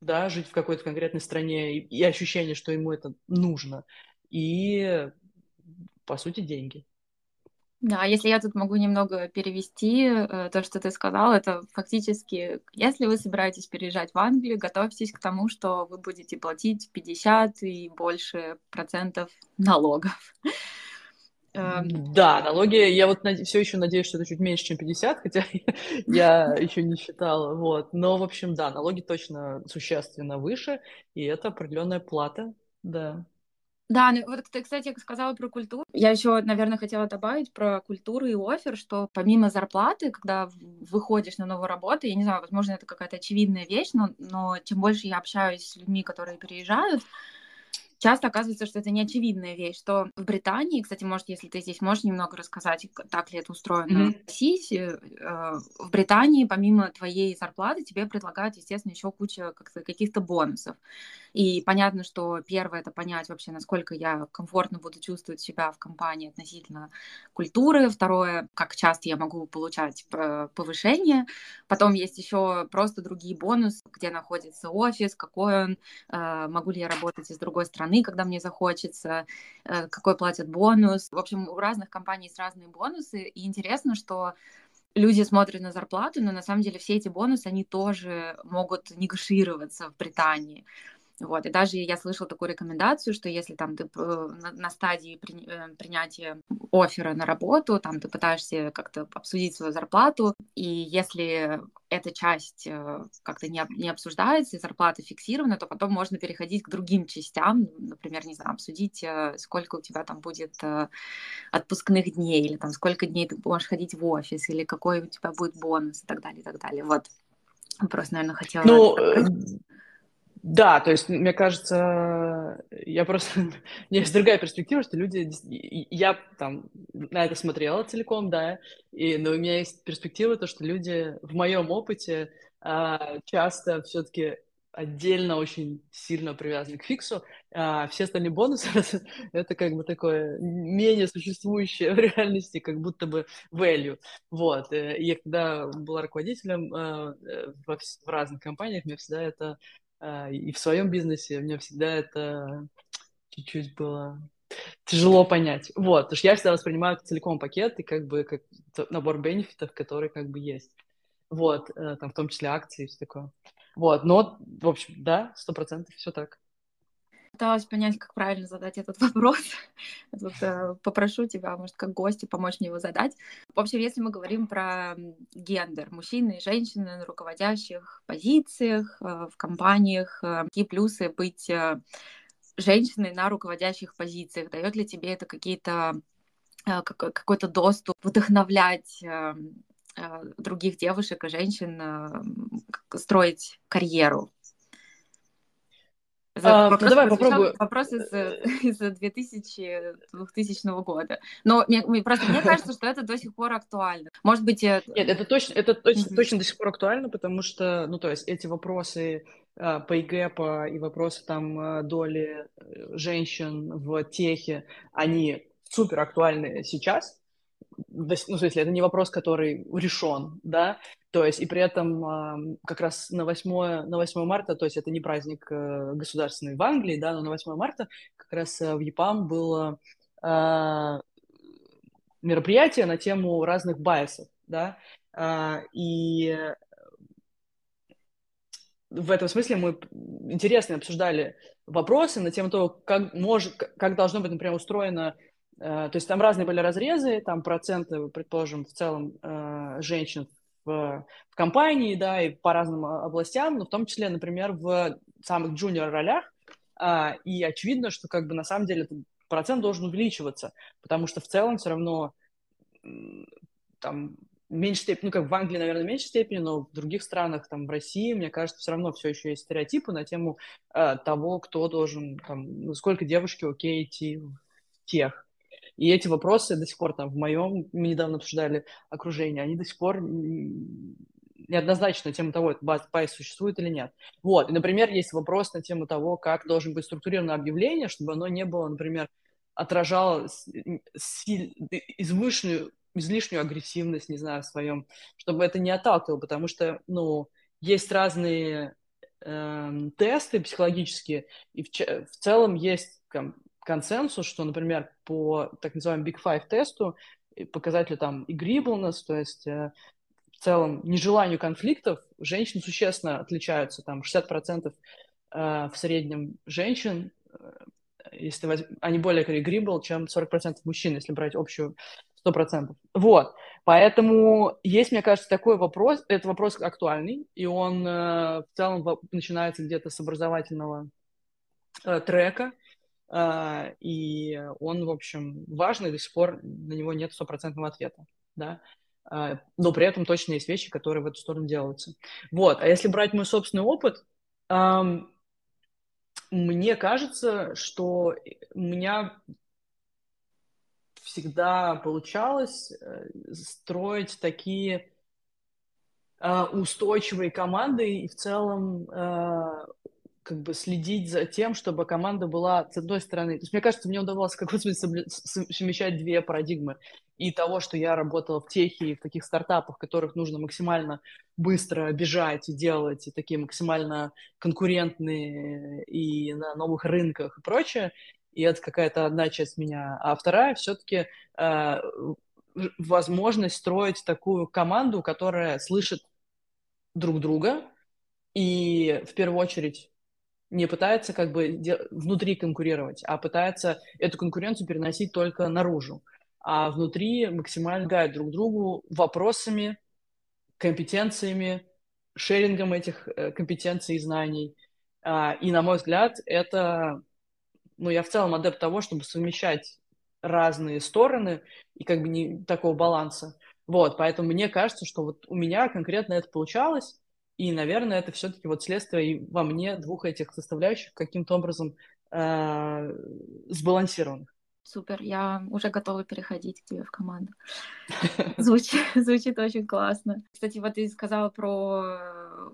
да, жить в какой-то конкретной стране и, и ощущение, что ему это нужно, и, по сути, деньги. Да, если я тут могу немного перевести э, то, что ты сказал, это фактически, если вы собираетесь переезжать в Англию, готовьтесь к тому, что вы будете платить 50 и больше процентов налогов. Эм, да, налоги, я вот над... все еще надеюсь, что это чуть меньше, чем 50, хотя я еще не считала, вот. Но, в общем, да, налоги точно существенно выше, и это определенная плата, да. Да, ну вот ты, кстати, сказала про культуру. Я еще, наверное, хотела добавить про культуру и офер, что помимо зарплаты, когда выходишь на новую работу, я не знаю, возможно, это какая-то очевидная вещь, но, но чем больше я общаюсь с людьми, которые переезжают, часто оказывается, что это не очевидная вещь, что в Британии, кстати, может, если ты здесь можешь немного рассказать, так ли это устроено mm-hmm. в России, э, в Британии помимо твоей зарплаты тебе предлагают, естественно, еще куча каких-то бонусов. И понятно, что первое это понять вообще, насколько я комфортно буду чувствовать себя в компании относительно культуры. Второе, как часто я могу получать э, повышение. Потом есть еще просто другие бонусы, где находится офис, какой он, э, могу ли я работать из другой страны, когда мне захочется, э, какой платят бонус. В общем, у разных компаний есть разные бонусы. И интересно, что люди смотрят на зарплату, но на самом деле все эти бонусы, они тоже могут негашироваться в Британии. Вот, и даже я слышала такую рекомендацию, что если там ты э, на, стадии э, принятия оффера на работу, там ты пытаешься как-то обсудить свою зарплату, и если эта часть э, как-то не, не обсуждается, и зарплата фиксирована, то потом можно переходить к другим частям, например, не знаю, обсудить, сколько у тебя там будет отпускных дней, или там сколько дней ты можешь ходить в офис, или какой у тебя будет бонус и так далее, и так далее. Вот. Просто, наверное, хотела... Ну, да, то есть, мне кажется, я просто... У меня есть другая перспектива, что люди... Я там на это смотрела целиком, да, и, но у меня есть перспектива, то, что люди в моем опыте а, часто все-таки отдельно очень сильно привязаны к фиксу, а все остальные бонусы — это как бы такое менее существующее в реальности, как будто бы value. Вот. Э, и я когда была руководителем э, э, в разных компаниях, мне всегда это и в своем бизнесе, мне всегда это чуть-чуть было тяжело понять. Вот, потому что я всегда воспринимаю целиком пакет и как бы как набор бенефитов, который как бы есть. Вот, там в том числе акции и все такое. Вот, но, в общем, да, сто процентов, все так. Пыталась понять, как правильно задать этот вопрос. Тут э, попрошу тебя, может, как гостю помочь мне его задать. В общем, если мы говорим про гендер, мужчины и женщины на руководящих позициях э, в компаниях, э, какие плюсы быть э, женщиной на руководящих позициях? Дает ли тебе это какие-то э, какой-то доступ, вдохновлять э, а, других девушек и женщин а, строить карьеру? А, вопрос, ну, давай попробую. Вопрос из, из 2000, 2000 года. Но мне, просто мне кажется, что это до сих пор актуально. Может быть... Это... Нет, это точно, это точно, mm-hmm. точно до сих пор актуально, потому что, ну, то есть эти вопросы uh, pay и вопросы там доли э, женщин в техе, они супер актуальны сейчас, ну, в смысле, это не вопрос, который решен, да, то есть, и при этом как раз на 8, на 8 марта, то есть это не праздник э, государственный в Англии, да, но на 8 марта как раз э, в ЕПАМ было а, мероприятие на тему разных байсов, да, а, и в этом смысле мы интересно обсуждали вопросы на тему того, как, может, как должно быть, например, устроено то есть там разные были разрезы, там проценты, предположим, в целом э, женщин в, в компании, да, и по разным областям, но в том числе, например, в самых джуниор ролях, а, и очевидно, что как бы на самом деле процент должен увеличиваться, потому что в целом все равно там в меньшей степени, ну, как в Англии, наверное, в меньшей степени, но в других странах, там, в России, мне кажется, все равно все еще есть стереотипы на тему э, того, кто должен, там, ну, сколько девушки окей идти в тех. И эти вопросы до сих пор там в моем, мы недавно обсуждали окружение, они до сих пор неоднозначно на тему того, байс существует или нет. Вот, и, например, есть вопрос на тему того, как должен быть структурировано объявление, чтобы оно не было, например, отражало извышенную, излишнюю агрессивность, не знаю, в своем, чтобы это не отталкивало, потому что, ну, есть разные э, тесты психологические, и в, в целом есть там, консенсус, что, например, по так называемому Big Five тесту показателю там agreeableness, то есть э, в целом нежеланию конфликтов, женщины существенно отличаются, там 60% э, в среднем женщин, э, если воз... они более agreeable, чем 40% мужчин, если брать общую 100%. Вот, поэтому есть, мне кажется, такой вопрос, это вопрос актуальный, и он в целом начинается где-то с образовательного трека, а, и он, в общем, важный, до сих пор на него нет стопроцентного ответа, да, а, но при этом точно есть вещи, которые в эту сторону делаются. Вот, а если брать мой собственный опыт, мне кажется, что у меня всегда получалось э, строить такие а, устойчивые команды и в целом как бы следить за тем, чтобы команда была с одной стороны. То есть, мне кажется, мне удавалось как то совмещать две парадигмы. И того, что я работала в техе и в таких стартапах, в которых нужно максимально быстро бежать и делать, и такие максимально конкурентные и на новых рынках и прочее. И это какая-то одна часть меня. А вторая все-таки э, возможность строить такую команду, которая слышит друг друга, и в первую очередь не пытается как бы внутри конкурировать, а пытается эту конкуренцию переносить только наружу. А внутри максимально гает друг другу вопросами, компетенциями, шерингом этих э, компетенций и знаний. А, и, на мой взгляд, это, ну, я в целом адепт того, чтобы совмещать разные стороны и как бы не такого баланса. Вот, поэтому мне кажется, что вот у меня конкретно это получалось, и, наверное, это все-таки вот следствие во мне двух этих составляющих каким-то образом э, сбалансированных. Супер, я уже готова переходить к тебе в команду. Звучит, звучит очень классно. Кстати, вот ты сказала про,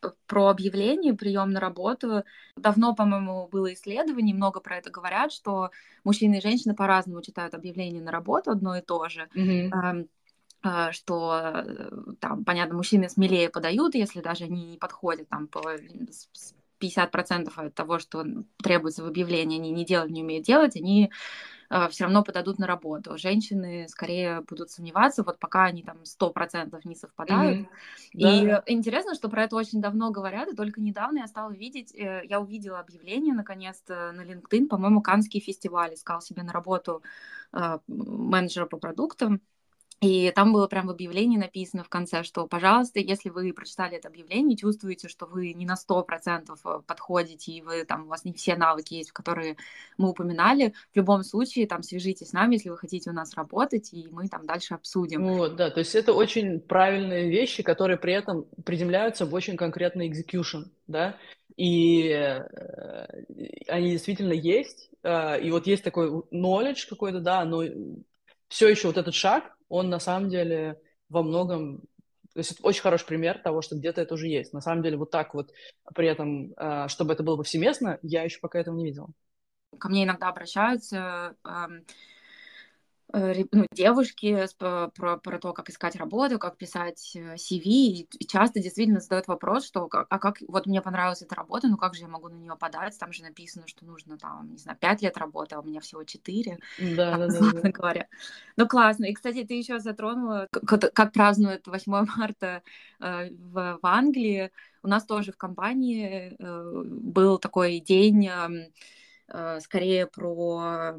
про, про объявление, прием на работу. Давно, по-моему, было исследование, много про это говорят, что мужчины и женщины по-разному читают объявление на работу одно и то же. Mm-hmm что там, понятно, мужчины смелее подают, если даже они не подходят там по 50% от того, что требуется в объявлении, они не делают, не умеют делать, они э, все равно подадут на работу. Женщины скорее будут сомневаться, вот пока они там 100% не совпадают. Mm-hmm. И да. интересно, что про это очень давно говорят, и только недавно я стала видеть, э, я увидела объявление наконец-то на LinkedIn, по-моему, Канский фестиваль искал себе на работу э, менеджера по продуктам. И там было прям в объявлении написано в конце, что, пожалуйста, если вы прочитали это объявление, чувствуете, что вы не на 100% э, подходите, и вы, там, у вас не все навыки есть, которые мы упоминали, в любом случае, там, свяжитесь с нами, если вы хотите у нас работать, и мы там дальше обсудим. Вот, да, то есть это очень правильные вещи, которые при этом приземляются в очень конкретный execution, да, и э, они действительно есть, э, и вот есть такой knowledge какой-то, да, но все еще вот этот шаг, он на самом деле во многом... То есть это очень хороший пример того, что где-то это уже есть. На самом деле вот так вот, при этом, а, чтобы это было повсеместно, я еще пока этого не видела. Ко мне иногда обращаются Э, ну, девушки про, про то, как искать работу, как писать CV, э, и часто действительно задают вопрос, что а как вот мне понравилась эта работа, ну как же я могу на нее подать? Там же написано, что нужно там, не знаю, пять лет работы, а у меня всего четыре, да, да, да, да. говоря. Ну классно. И, кстати, ты еще затронула, как, как празднуют 8 марта э, в, в Англии. У нас тоже в компании э, был такой день э, скорее про,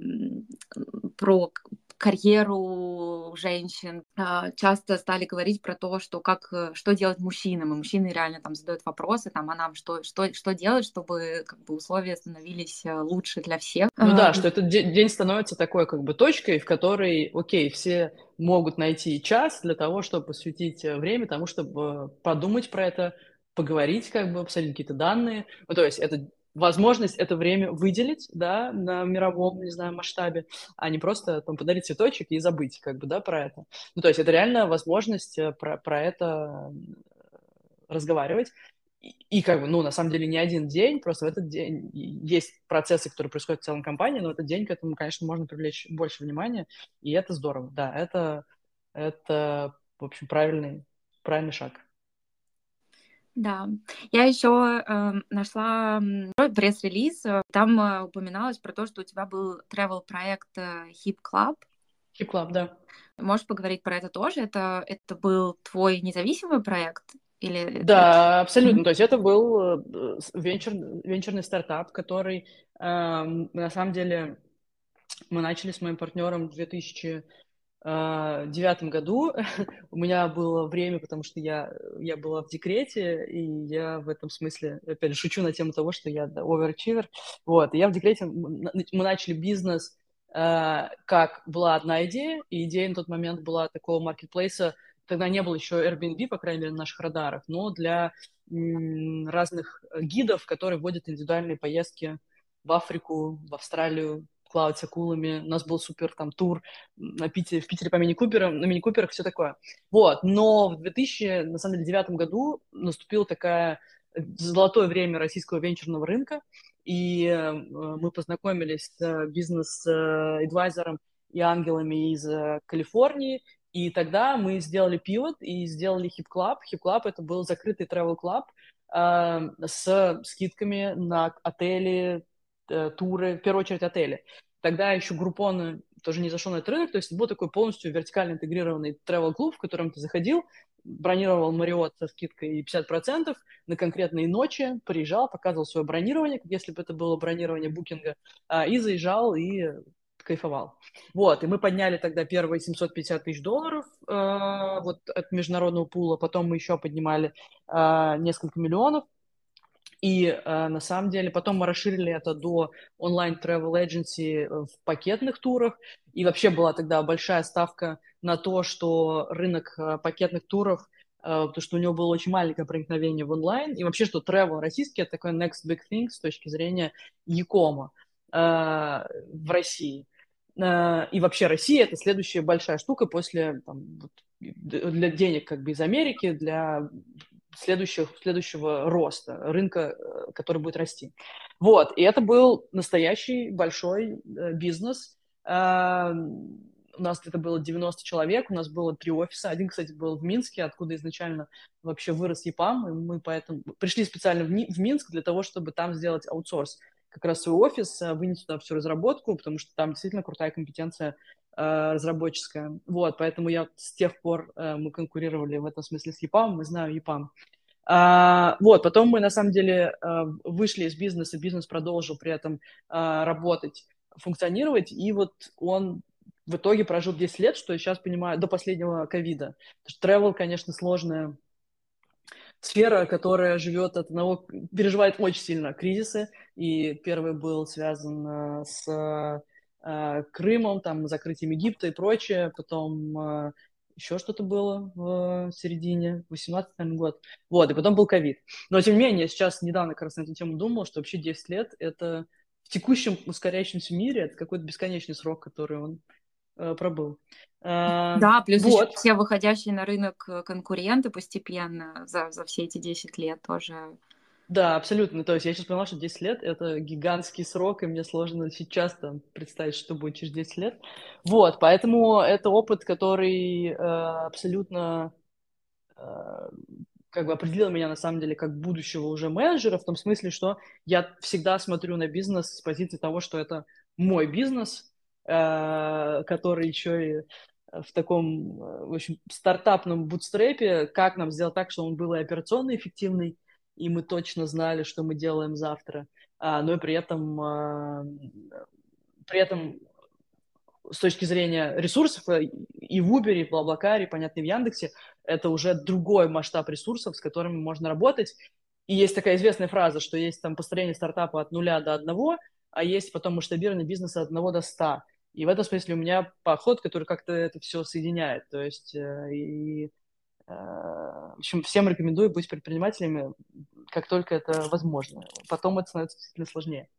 про карьеру женщин. А, часто стали говорить про то, что как, э, что делать мужчинам, и мужчины реально там задают вопросы, там, а нам что, что, что делать, чтобы как бы условия становились э, лучше для всех. Ну да, что этот день становится такой как бы точкой, в которой, окей, все могут найти час для того, чтобы посвятить э, время тому, чтобы подумать про это, поговорить, как бы обсудить какие-то данные. Ну, то есть это возможность это время выделить, да, на мировом, не знаю, масштабе, а не просто там подарить цветочек и забыть, как бы, да, про это. Ну, то есть это реально возможность э, про, про это разговаривать. И, и как бы, ну, на самом деле не один день, просто в этот день есть процессы, которые происходят в целом компании, но в этот день к этому, конечно, можно привлечь больше внимания, и это здорово, да, это, это в общем, правильный, правильный шаг. Да, я еще э, нашла пресс-релиз, там э, упоминалось про то, что у тебя был travel проект э, Hip Club. Hip Club, да. Можешь поговорить про это тоже? Это, это был твой независимый проект? Или да, это... абсолютно. Mm-hmm. То есть это был э, венчур, венчурный стартап, который э, на самом деле мы начали с моим партнером в 2000 а, девятом году у меня было время, потому что я, я была в декрете, и я в этом смысле, опять же, шучу на тему того, что я overachiever. Вот, и я в декрете, мы начали бизнес, э, как была одна идея, и идея на тот момент была такого маркетплейса, тогда не было еще Airbnb, по крайней мере, на наших радарах, но для разных гидов, которые вводят индивидуальные поездки в Африку, в Австралию, Клауд с акулами, у нас был супер там тур на Питере, в Питере по мини-куперам, на мини-куперах, все такое. Вот, но в 2000, на самом деле, девятом году наступила такая э, золотое время российского венчурного рынка, и э, мы познакомились с бизнес-эдвайзером и ангелами из э, Калифорнии, и тогда мы сделали пивот и сделали. Hip Club это был закрытый travel club э, с скидками на отели, Э, туры, в первую очередь отели. Тогда еще Группон тоже не зашел на этот рынок, то есть был такой полностью вертикально интегрированный travel клуб в котором ты заходил, бронировал Мариот со скидкой 50% на конкретные ночи, приезжал, показывал свое бронирование, если бы это было бронирование букинга, а, и заезжал и кайфовал. Вот, и мы подняли тогда первые 750 тысяч долларов э, вот от международного пула, потом мы еще поднимали э, несколько миллионов, и э, на самом деле потом мы расширили это до онлайн travel agency в пакетных турах. И вообще была тогда большая ставка на то, что рынок э, пакетных туров, э, потому что у него было очень маленькое проникновение в онлайн. И вообще, что travel российский – это такой next big thing с точки зрения Якома э, в России. И вообще Россия — это следующая большая штука после там, для денег как бы из Америки, для следующих, следующего роста, рынка, э, который будет расти. Вот, и это был настоящий большой э, бизнес. Э, у нас где-то было 90 человек, у нас было три офиса. Один, кстати, был в Минске, откуда изначально вообще вырос ЕПАМ, и мы поэтому пришли специально в, Минск для того, чтобы там сделать аутсорс как раз свой офис, вынести туда всю разработку, потому что там действительно крутая компетенция э, разработческая. Вот, поэтому я с тех пор э, мы конкурировали в этом смысле с EPAM, мы знаем EPAM. А, вот, потом мы на самом деле э, вышли из бизнеса, бизнес продолжил при этом э, работать, функционировать, и вот он в итоге прожил 10 лет, что я сейчас понимаю, до последнего ковида. Travel, конечно, сложная сфера, которая живет от одного, переживает очень сильно кризисы, и первый был связан э, с э, Крымом, там, закрытием Египта и прочее, потом э, еще что-то было в середине, 18 наверное, год. Вот, и потом был ковид. Но, тем не менее, сейчас недавно как раз на эту тему думал, что вообще 10 лет — это в текущем ускоряющемся мире это какой-то бесконечный срок, который он э, пробыл. Э, да, плюс вот. еще все выходящие на рынок конкуренты постепенно за, за все эти 10 лет тоже да, абсолютно. То есть я сейчас поняла, что 10 лет — это гигантский срок, и мне сложно сейчас там представить, что будет через 10 лет. Вот, поэтому это опыт, который э, абсолютно э, как бы определил меня на самом деле как будущего уже менеджера, в том смысле, что я всегда смотрю на бизнес с позиции того, что это мой бизнес, э, который еще и в таком, э, в общем, стартапном бутстрепе, как нам сделать так, чтобы он был и операционно эффективный, и мы точно знали, что мы делаем завтра, а, но и при этом, а, при этом с точки зрения ресурсов э, и в Uber, и в Блаблакаре, понятно, и в Яндексе, это уже другой масштаб ресурсов, с которыми можно работать. И есть такая известная фраза, что есть там построение стартапа от нуля до одного, а есть потом масштабирование бизнеса от одного до ста. И в этом смысле у меня подход, который как-то это все соединяет. То есть э, и в общем, всем рекомендую быть предпринимателями, как только это возможно. Потом это становится действительно сложнее.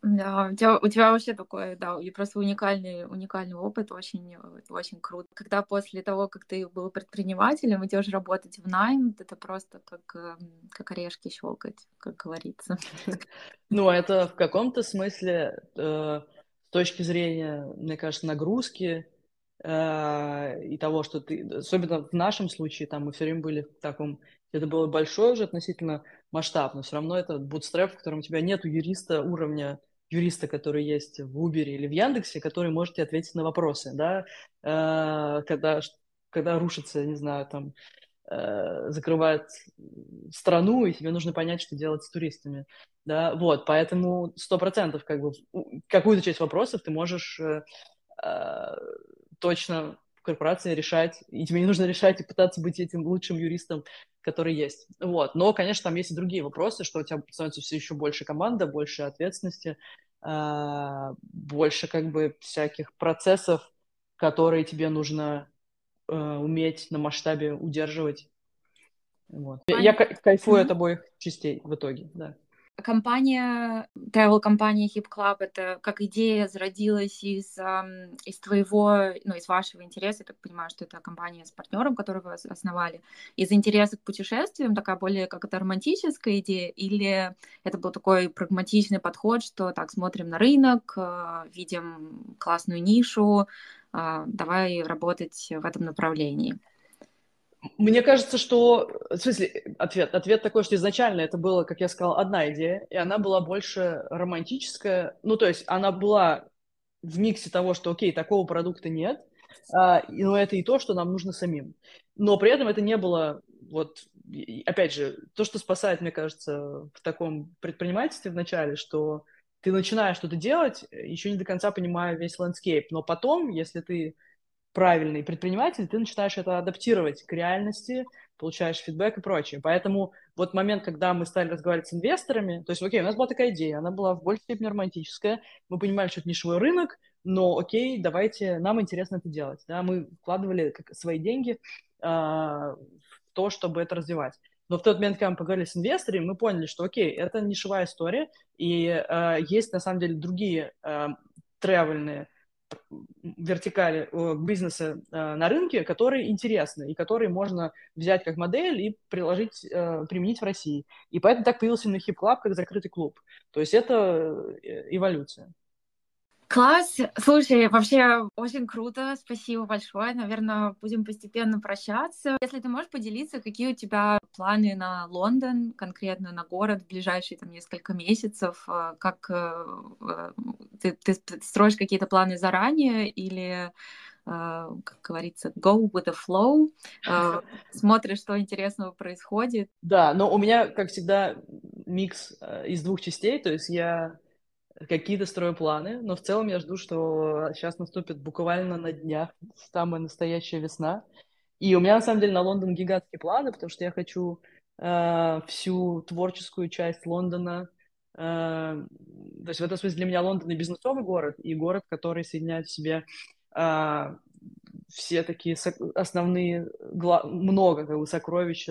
Да, у тебя, у тебя вообще такой, да, и просто уникальный, уникальный опыт, очень, очень круто. Когда после того, как ты был предпринимателем, идешь работать в найм, это просто как, эм, как орешки щелкать, как говорится. Ну, это в каком-то смысле, э, с точки зрения, мне кажется, нагрузки, Э, и того, что ты, особенно в нашем случае, там мы все время были в таком, это было большое уже относительно масштаб, но все равно это бутстреп, в котором у тебя нет юриста уровня юриста, который есть в Uber или в Яндексе, который может тебе ответить на вопросы, да, э, когда, когда рушится, не знаю, там, э, закрывает страну, и тебе нужно понять, что делать с туристами, да, вот, поэтому сто процентов, как бы, какую-то часть вопросов ты можешь точно корпорации решать, и тебе не нужно решать и пытаться быть этим лучшим юристом, который есть. Вот. Но, конечно, там есть и другие вопросы, что у тебя становится все еще больше команда, больше ответственности, э, больше как бы всяких процессов, которые тебе нужно э, уметь на масштабе удерживать. Вот. Я, кайфую от обоих частей в итоге, да компания, travel-компания Hip Club, это как идея зародилась из, из твоего, ну, из вашего интереса, я так понимаю, что это компания с партнером, который вы основали, из интереса к путешествиям, такая более как это романтическая идея, или это был такой прагматичный подход, что так, смотрим на рынок, а, видим классную нишу, а, давай работать в этом направлении. Мне кажется, что... В смысле, ответ. Ответ такой, что изначально это было, как я сказал, одна идея, и она была больше романтическая. Ну, то есть она была в миксе того, что, окей, такого продукта нет, а, но это и то, что нам нужно самим. Но при этом это не было, вот, опять же, то, что спасает, мне кажется, в таком предпринимательстве в начале, что ты начинаешь что-то делать, еще не до конца понимая весь landscape, но потом, если ты правильный предприниматель, ты начинаешь это адаптировать к реальности, получаешь фидбэк и прочее. Поэтому вот момент, когда мы стали разговаривать с инвесторами, то есть, окей, у нас была такая идея, она была в большей степени романтическая, мы понимали, что это нишевой рынок, но окей, давайте, нам интересно это делать. Да? Мы вкладывали свои деньги а, в то, чтобы это развивать. Но в тот момент, когда мы поговорили с инвесторами, мы поняли, что окей, это нишевая история, и э, есть на самом деле другие э, тревельные вертикали бизнеса на рынке, которые интересны и которые можно взять как модель и приложить, применить в России. И поэтому так появился на Hip Club как закрытый клуб. То есть это эволюция. Класс. Слушай, вообще очень круто. Спасибо большое. Наверное, будем постепенно прощаться. Если ты можешь поделиться, какие у тебя планы на Лондон, конкретно на город в ближайшие там несколько месяцев? Э, как э, э, ты, ты строишь какие-то планы заранее или как говорится, go with the flow, смотришь, что интересного происходит. Да, но у меня, как всегда, микс из двух частей, то есть я какие-то строю планы, но в целом я жду, что сейчас наступит буквально на днях самая настоящая весна. И у меня, на самом деле, на Лондон гигантские планы, потому что я хочу э, всю творческую часть Лондона то есть в этом смысле для меня Лондон и бизнесовый город, и город, который соединяет в себе э, все такие основные, много как бы сокровищ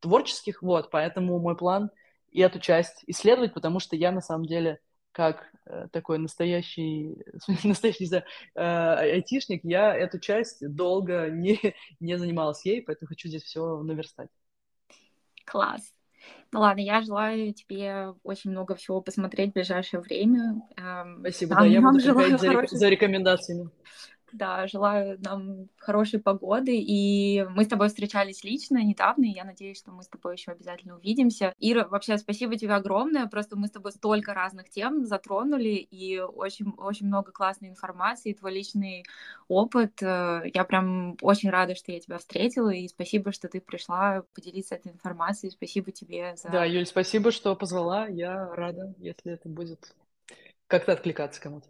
творческих, вот, поэтому мой план и эту часть исследовать, потому что я на самом деле как э, такой настоящий, настоящий, не знаю, э, айтишник, я эту часть долго не, не занималась ей, поэтому хочу здесь все наверстать. Класс. Ну ладно, я желаю тебе очень много всего посмотреть в ближайшее время. Спасибо, да, я буду приходить за, хороших... за рекомендациями. Да, желаю нам хорошей погоды. И мы с тобой встречались лично недавно, и я надеюсь, что мы с тобой еще обязательно увидимся. Ира, вообще спасибо тебе огромное. Просто мы с тобой столько разных тем затронули, и очень, очень много классной информации, твой личный опыт. Э, я прям очень рада, что я тебя встретила, и спасибо, что ты пришла поделиться этой информацией. Спасибо тебе за... Да, Юль, спасибо, что позвала. Я рада, если это будет как-то откликаться кому-то.